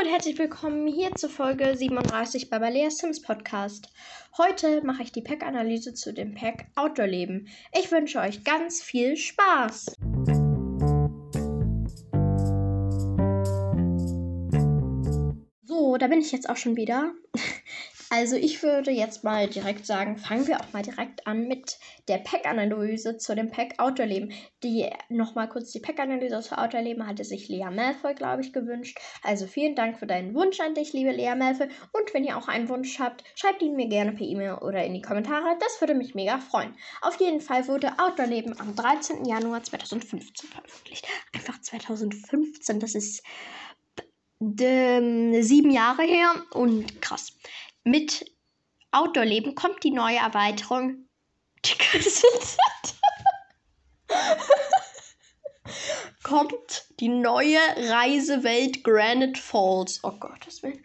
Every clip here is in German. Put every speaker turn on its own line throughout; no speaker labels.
und herzlich willkommen hier zur Folge 37 bei Balea Sims Podcast. Heute mache ich die Pack-Analyse zu dem Pack Outdoor Leben. Ich wünsche euch ganz viel Spaß. So, da bin ich jetzt auch schon wieder. Also ich würde jetzt mal direkt sagen, fangen wir auch mal direkt an mit der Pack-Analyse zu dem Pack Outdoor-Leben. Die nochmal kurz die Pack-Analyse zu Outdoor-Leben hatte sich Lea Malfoy, glaube ich, gewünscht. Also vielen Dank für deinen Wunsch an dich, liebe Lea Malfoy. Und wenn ihr auch einen Wunsch habt, schreibt ihn mir gerne per E-Mail oder in die Kommentare. Das würde mich mega freuen. Auf jeden Fall wurde Outdoor-Leben am 13. Januar 2015 veröffentlicht. Einfach 2015, das ist sieben Jahre her und krass. Mit Outdoor-Leben kommt die neue Erweiterung. kommt die neue Reisewelt Granite Falls. Oh Gottes Willen.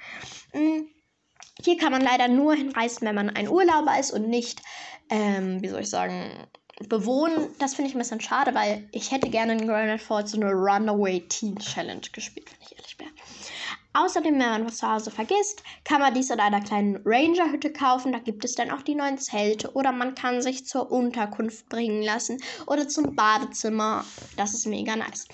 Mm, hier kann man leider nur hinreisen, wenn man ein Urlauber ist und nicht, ähm, wie soll ich sagen, bewohnen. Das finde ich ein bisschen schade, weil ich hätte gerne in Granite Falls so eine Runaway Teen Challenge gespielt, wenn ich ehrlich bin. Außerdem, wenn man was zu Hause vergisst, kann man dies in einer kleinen Ranger-Hütte kaufen. Da gibt es dann auch die neuen Zelte. Oder man kann sich zur Unterkunft bringen lassen oder zum Badezimmer. Das ist mega nice.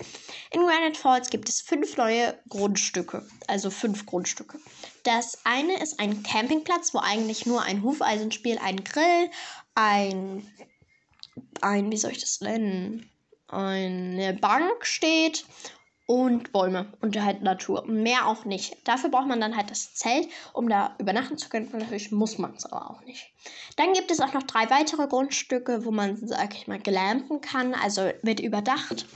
In Granite Falls gibt es fünf neue Grundstücke. Also fünf Grundstücke. Das eine ist ein Campingplatz, wo eigentlich nur ein Hufeisenspiel, ein Grill, ein, ein, wie soll ich das nennen? Eine Bank steht und Bäume und halt Natur. Mehr auch nicht. Dafür braucht man dann halt das Zelt, um da übernachten zu können. Natürlich muss man es aber auch nicht. Dann gibt es auch noch drei weitere Grundstücke, wo man, sag ich mal, glampen kann. Also wird überdacht.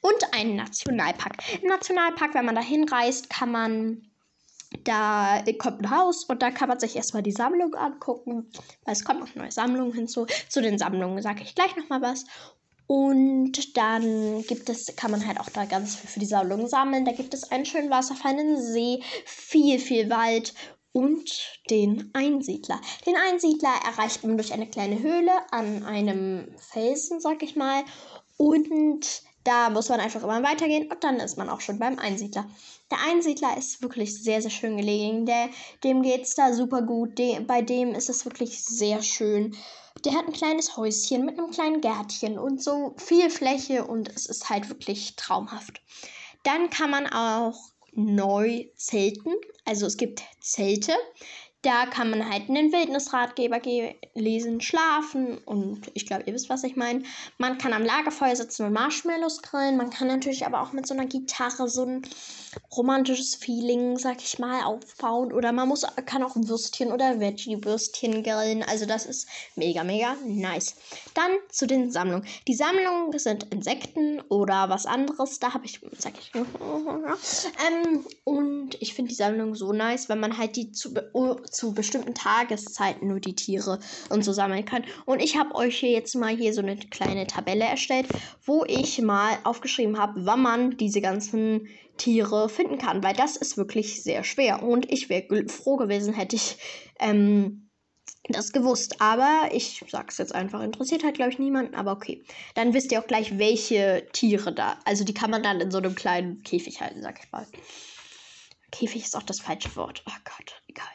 Und einen Nationalpark. Im Nationalpark, wenn man da hinreist, kann man da kommt ein Haus und da kann man sich erstmal die Sammlung angucken, weil es kommt noch neue Sammlungen hinzu. Zu den Sammlungen sage ich gleich nochmal was. Und dann gibt es, kann man halt auch da ganz viel für die Sammlung sammeln. Da gibt es einen schönen Wasserfall, einen See, viel, viel Wald und den Einsiedler. Den Einsiedler erreicht man durch eine kleine Höhle an einem Felsen, sag ich mal. Und da muss man einfach immer weitergehen und dann ist man auch schon beim Einsiedler. Der Einsiedler ist wirklich sehr, sehr schön gelegen. Der, dem geht es da super gut. De, bei dem ist es wirklich sehr schön. Der hat ein kleines Häuschen mit einem kleinen Gärtchen und so viel Fläche und es ist halt wirklich traumhaft. Dann kann man auch neu zelten. Also es gibt Zelte. Da kann man halt einen Wildnisratgeber lesen, schlafen und ich glaube, ihr wisst, was ich meine. Man kann am Lagerfeuer sitzen und Marshmallows grillen. Man kann natürlich aber auch mit so einer Gitarre so ein romantisches Feeling, sag ich mal, aufbauen. Oder man muss, kann auch Würstchen oder Veggie-Würstchen grillen. Also das ist mega, mega nice. Dann zu den Sammlungen. Die Sammlungen sind Insekten oder was anderes. Da habe ich, sag ich, ähm, und ich finde die Sammlung so nice, wenn man halt die zu zu bestimmten Tageszeiten nur die Tiere und so sammeln kann. Und ich habe euch hier jetzt mal hier so eine kleine Tabelle erstellt, wo ich mal aufgeschrieben habe, wann man diese ganzen Tiere finden kann, weil das ist wirklich sehr schwer. Und ich wäre froh gewesen, hätte ich ähm, das gewusst. Aber ich sag's jetzt einfach, interessiert halt, glaube ich, niemanden. Aber okay. Dann wisst ihr auch gleich, welche Tiere da. Also die kann man dann in so einem kleinen Käfig halten, sag ich mal. Käfig ist auch das falsche Wort. Oh Gott, egal.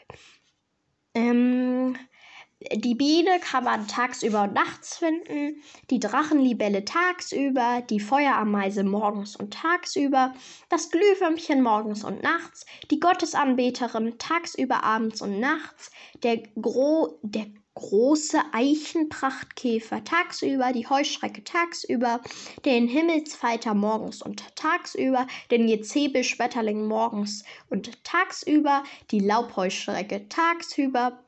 Ähm, die Biene kann man tagsüber und nachts finden, die Drachenlibelle tagsüber, die Feuerameise morgens und tagsüber, das Glühwürmchen morgens und nachts, die Gottesanbeterin tagsüber, abends und nachts, der, Gro der große Eichenprachtkäfer tagsüber, die Heuschrecke tagsüber, den Himmelsfalter morgens und tagsüber, den Jezebelschmetterling morgens und tagsüber, die Laubheuschrecke tagsüber.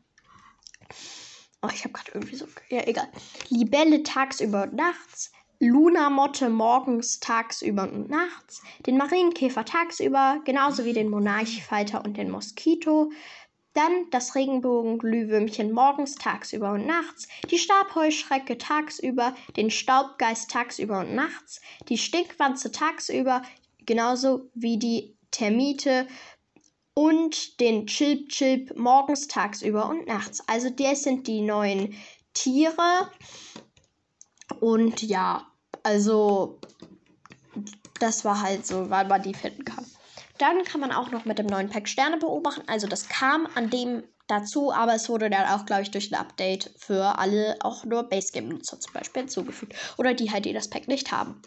Oh, ich habe gerade irgendwie so. Ja, egal. Libelle tagsüber und nachts. Lunamotte morgens, tagsüber und nachts, den Marienkäfer tagsüber, genauso wie den Monarchfalter und den Moskito, dann das Regenbogenglühwürmchen morgens, tagsüber und nachts, die Stabheuschrecke tagsüber, den Staubgeist tagsüber und nachts, die Stinkwanze tagsüber, genauso wie die Termite und den Chilp Chilp morgens, tagsüber und nachts. Also das sind die neuen Tiere. Und ja, also das war halt so, weil man die finden kann. Dann kann man auch noch mit dem neuen Pack Sterne beobachten. Also das kam an dem dazu, aber es wurde dann auch, glaube ich, durch ein Update für alle, auch nur Base Game-Nutzer zum Beispiel hinzugefügt. Oder die halt, die das Pack nicht haben.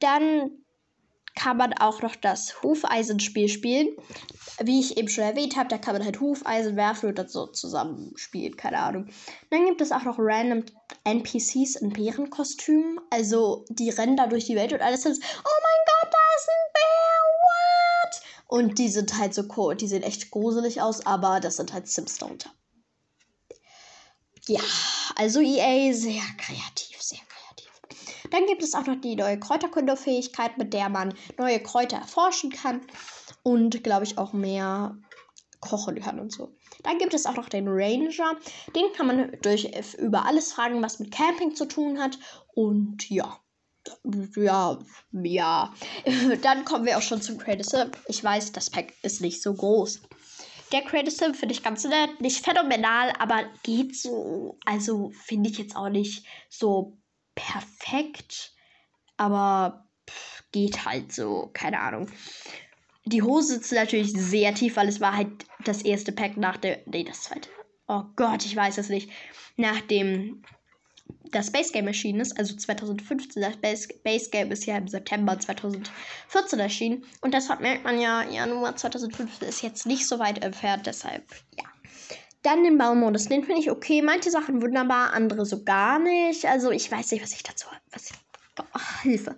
Dann kann man auch noch das Hufeisenspiel spielen. Wie ich eben schon erwähnt habe, da kann man halt Hufeisen werfen und das so zusammenspielen, keine Ahnung. Dann gibt es auch noch random NPCs in Bärenkostümen. Also die rennen da durch die Welt und alles ist, oh mein Gott, da ist ein Bär? Und die sind halt so cool, die sehen echt gruselig aus, aber das sind halt Sims darunter. Ja, also EA sehr kreativ, sehr dann gibt es auch noch die neue Kräuterkundefähigkeit, mit der man neue Kräuter erforschen kann und, glaube ich, auch mehr kochen kann und so. Dann gibt es auch noch den Ranger. Den kann man durch über alles fragen, was mit Camping zu tun hat. Und ja. Ja, ja. Dann kommen wir auch schon zum Credit Sim. Ich weiß, das Pack ist nicht so groß. Der Credit Sim finde ich ganz nett. Nicht phänomenal, aber geht so. Also finde ich jetzt auch nicht so perfekt, aber pff, geht halt so, keine Ahnung. Die Hose sitzt natürlich sehr tief, weil es war halt das erste Pack nach der. Nee, das zweite. Oh Gott, ich weiß es nicht. Nachdem das Base Game erschienen ist, also 2015, das Base, Base Game ist ja im September 2014 erschienen. Und deshalb merkt man ja, Januar 2015 ist jetzt nicht so weit entfernt, deshalb, ja. Dann den Baumodus. Den finde ich okay. Manche Sachen wunderbar, andere so gar nicht. Also ich weiß nicht, was ich dazu. Was ich, oh, Hilfe.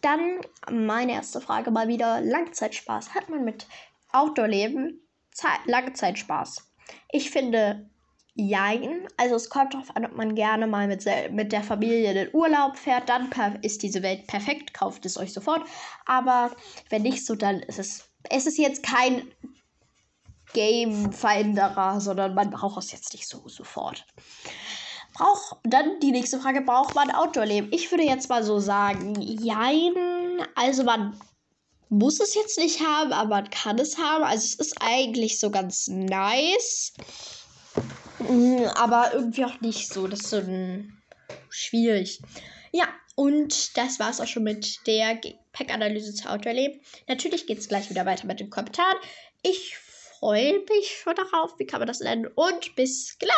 Dann meine erste Frage mal wieder. Langzeitspaß. Hat man mit Outdoor-Leben lange Zeit Spaß? Ich finde, jein. Also es kommt darauf an, ob man gerne mal mit, mit der Familie in den Urlaub fährt. Dann ist diese Welt perfekt. Kauft es euch sofort. Aber wenn nicht so, dann ist es. Es ist jetzt kein Game-Veränderer, sondern man braucht es jetzt nicht so sofort. Braucht dann die nächste Frage: Braucht man Outdoor-Leben? Ich würde jetzt mal so sagen, jein. Also man muss es jetzt nicht haben, aber man kann es haben. Also es ist eigentlich so ganz nice. Mm, aber irgendwie auch nicht so. Das ist so ein schwierig. Ja, und das war es auch schon mit der Pack-Analyse zu Outdoor-Leben. Natürlich geht es gleich wieder weiter mit den Kommentaren. Ich freue mich schon darauf. Wie kann man das nennen? Und bis gleich!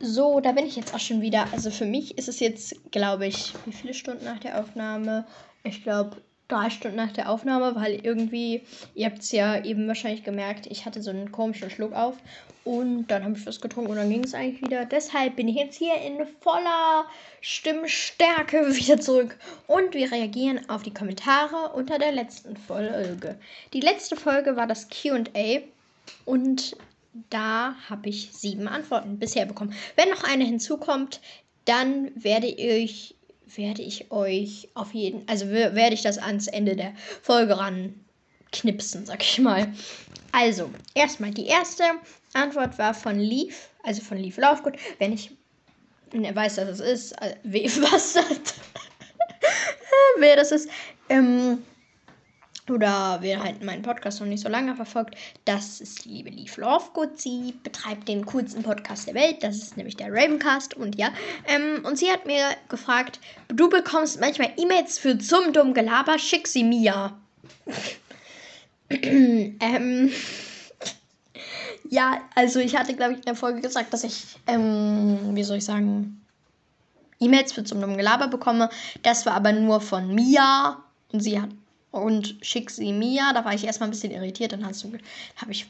So, da bin ich jetzt auch schon wieder. Also für mich ist es jetzt, glaube ich, wie viele Stunden nach der Aufnahme? Ich glaube drei Stunden nach der Aufnahme, weil irgendwie, ihr habt es ja eben wahrscheinlich gemerkt, ich hatte so einen komischen Schluck auf und dann habe ich was getrunken und dann ging es eigentlich wieder. Deshalb bin ich jetzt hier in voller Stimmstärke wieder zurück und wir reagieren auf die Kommentare unter der letzten Folge. Die letzte Folge war das QA und da habe ich sieben Antworten bisher bekommen. Wenn noch eine hinzukommt, dann werde ich werde ich euch auf jeden, also werde ich das ans Ende der Folge ran knipsen, sag ich mal. Also, erstmal die erste Antwort war von Leaf, also von Leaf Laufgut. Wenn ich weiß, dass es ist, äh, was das, wer das ist, ähm, oder wer halt meinen Podcast noch nicht so lange verfolgt, das ist die liebe Leaf Lovegood. Sie betreibt den coolsten Podcast der Welt. Das ist nämlich der Ravencast. Und ja, ähm, und sie hat mir gefragt, du bekommst manchmal E-Mails für zum dummen Gelaber, schick sie mir. ähm, ja, also ich hatte, glaube ich, in der Folge gesagt, dass ich, ähm, wie soll ich sagen, E-Mails für zum dummen Gelaber bekomme. Das war aber nur von Mia. Und sie hat und schick sie mir. Da war ich erstmal ein bisschen irritiert. Dann habe ich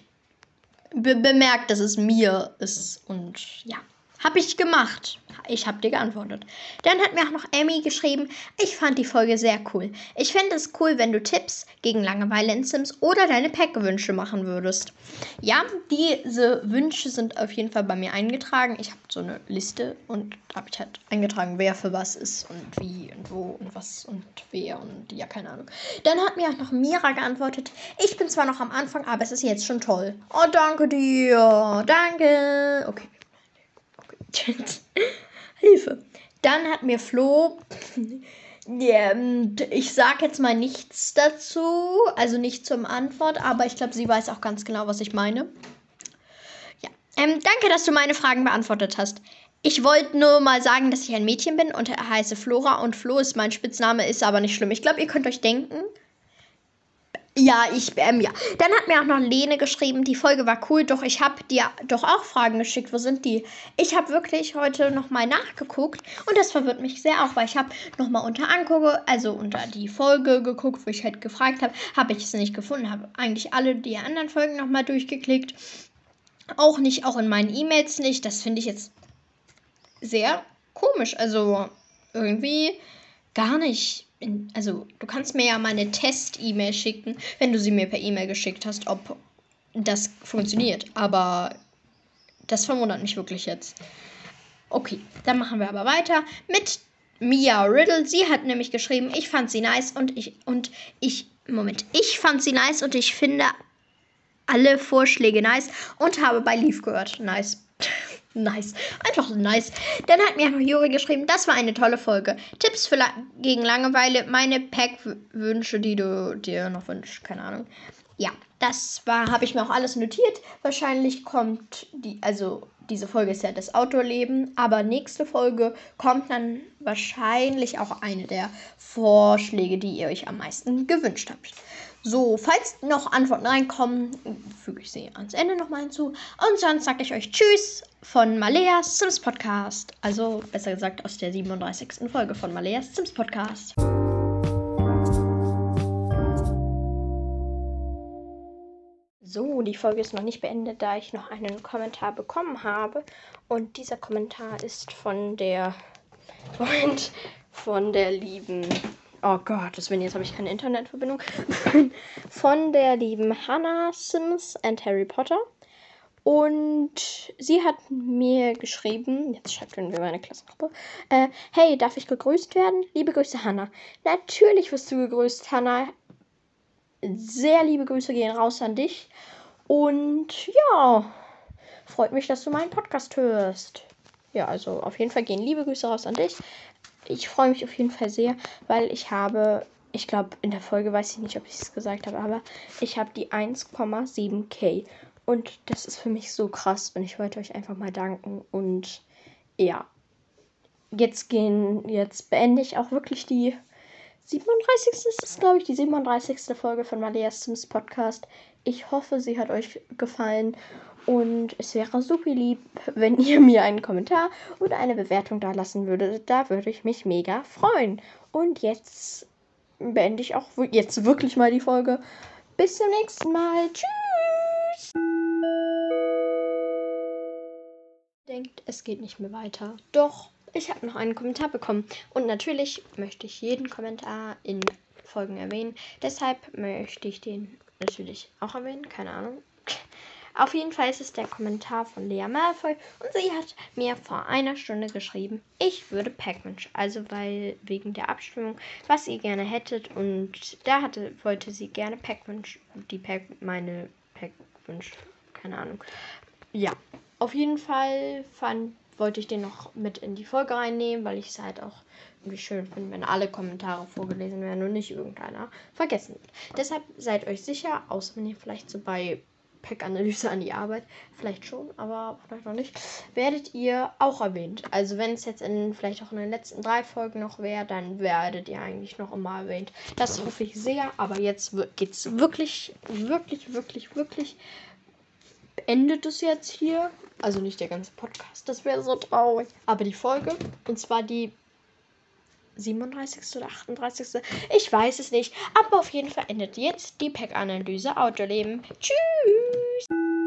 be bemerkt, dass es mir ist. Und ja, habe ich gemacht. Ich habe dir geantwortet. Dann hat mir auch noch Amy geschrieben, ich fand die Folge sehr cool. Ich fände es cool, wenn du Tipps gegen Langeweile in Sims oder deine Pack-Wünsche machen würdest. Ja, diese Wünsche sind auf jeden Fall bei mir eingetragen. Ich habe so eine Liste und habe ich halt eingetragen, wer für was ist und wie und wo und was und wer und ja, keine Ahnung. Dann hat mir auch noch Mira geantwortet, ich bin zwar noch am Anfang, aber es ist jetzt schon toll. Oh, danke dir. Danke. Okay. Hilfe. Dann hat mir Flo, ich sag jetzt mal nichts dazu, also nicht zum Antwort, aber ich glaube, sie weiß auch ganz genau, was ich meine. Ja, ähm, danke, dass du meine Fragen beantwortet hast. Ich wollte nur mal sagen, dass ich ein Mädchen bin und heiße Flora und Flo ist mein Spitzname, ist aber nicht schlimm. Ich glaube, ihr könnt euch denken. Ja, ich, ähm, ja. Dann hat mir auch noch Lene geschrieben, die Folge war cool, doch ich habe dir doch auch Fragen geschickt. Wo sind die? Ich habe wirklich heute nochmal nachgeguckt und das verwirrt mich sehr auch, weil ich habe nochmal unter angucke, also unter die Folge geguckt, wo ich halt gefragt habe, habe ich es nicht gefunden, habe eigentlich alle die anderen Folgen nochmal durchgeklickt. Auch nicht, auch in meinen E-Mails nicht. Das finde ich jetzt sehr komisch. Also irgendwie gar nicht. In, also du kannst mir ja mal eine Test-E-Mail schicken, wenn du sie mir per E-Mail geschickt hast, ob das funktioniert. Aber das verwundert mich wirklich jetzt. Okay, dann machen wir aber weiter mit Mia Riddle. Sie hat nämlich geschrieben, ich fand sie nice und ich und ich Moment, ich fand sie nice und ich finde alle Vorschläge nice und habe bei Leaf gehört. Nice. Nice. Einfach nice. Dann hat mir noch Juri geschrieben, das war eine tolle Folge. Tipps für La gegen Langeweile, meine Pack-Wünsche, die du dir noch wünschst. Keine Ahnung. Ja, das war, habe ich mir auch alles notiert. Wahrscheinlich kommt die, also diese Folge ist ja das Outdoor-Leben, aber nächste Folge kommt dann wahrscheinlich auch eine der Vorschläge, die ihr euch am meisten gewünscht habt. So, falls noch Antworten reinkommen, füge ich sie ans Ende nochmal hinzu. Und sonst sage ich euch Tschüss von Maleas Sims Podcast. Also besser gesagt aus der 37. Folge von Maleas Sims Podcast. So, die Folge ist noch nicht beendet, da ich noch einen Kommentar bekommen habe. Und dieser Kommentar ist von der Freund von der lieben Oh Gott, deswegen jetzt habe ich keine Internetverbindung. Von der lieben Hannah Sims and Harry Potter. Und sie hat mir geschrieben, jetzt schreibt wir meine Klassengruppe, äh, hey, darf ich gegrüßt werden? Liebe Grüße, Hannah. Natürlich wirst du gegrüßt, Hannah. Sehr liebe Grüße gehen raus an dich. Und ja, freut mich, dass du meinen Podcast hörst. Ja, also auf jeden Fall gehen liebe Grüße raus an dich ich freue mich auf jeden Fall sehr, weil ich habe, ich glaube, in der Folge weiß ich nicht, ob ich es gesagt habe, aber ich habe die 1,7k. Und das ist für mich so krass und ich wollte euch einfach mal danken. Und ja, jetzt gehen, jetzt beende ich auch wirklich die 37. ist es, glaube ich, die 37. Folge von Malia Sims Podcast. Ich hoffe, sie hat euch gefallen und es wäre super lieb, wenn ihr mir einen Kommentar oder eine Bewertung da lassen würdet. Da würde ich mich mega freuen. Und jetzt beende ich auch jetzt wirklich mal die Folge. Bis zum nächsten Mal. Tschüss. Denkt, es geht nicht mehr weiter. Doch, ich habe noch einen Kommentar bekommen. Und natürlich möchte ich jeden Kommentar in Folgen erwähnen. Deshalb möchte ich den natürlich auch erwähnen. Keine Ahnung. Auf jeden Fall ist es der Kommentar von Lea Malfoy und sie hat mir vor einer Stunde geschrieben, ich würde Pac-Wunsch, also weil wegen der Abstimmung, was ihr gerne hättet und da hatte, wollte sie gerne Pac-Wunsch, die Pac, meine Pac-Wunsch, keine Ahnung. Ja, auf jeden Fall fand, wollte ich den noch mit in die Folge reinnehmen, weil ich es halt auch irgendwie schön finde, wenn alle Kommentare vorgelesen werden und nicht irgendeiner vergessen wird. Deshalb seid euch sicher, außer wenn ihr vielleicht so bei Pack-Analyse an die Arbeit. Vielleicht schon, aber vielleicht noch nicht. Werdet ihr auch erwähnt. Also wenn es jetzt in vielleicht auch in den letzten drei Folgen noch wäre, dann werdet ihr eigentlich noch immer erwähnt. Das hoffe ich sehr. Aber jetzt geht es wirklich, wirklich, wirklich, wirklich. Endet es jetzt hier. Also nicht der ganze Podcast, das wäre so traurig. Aber die Folge, und zwar die 37. oder 38. Ich weiß es nicht. Aber auf jeden Fall endet jetzt die Pack-Analyse Autoleben. Tschüss! Cheers!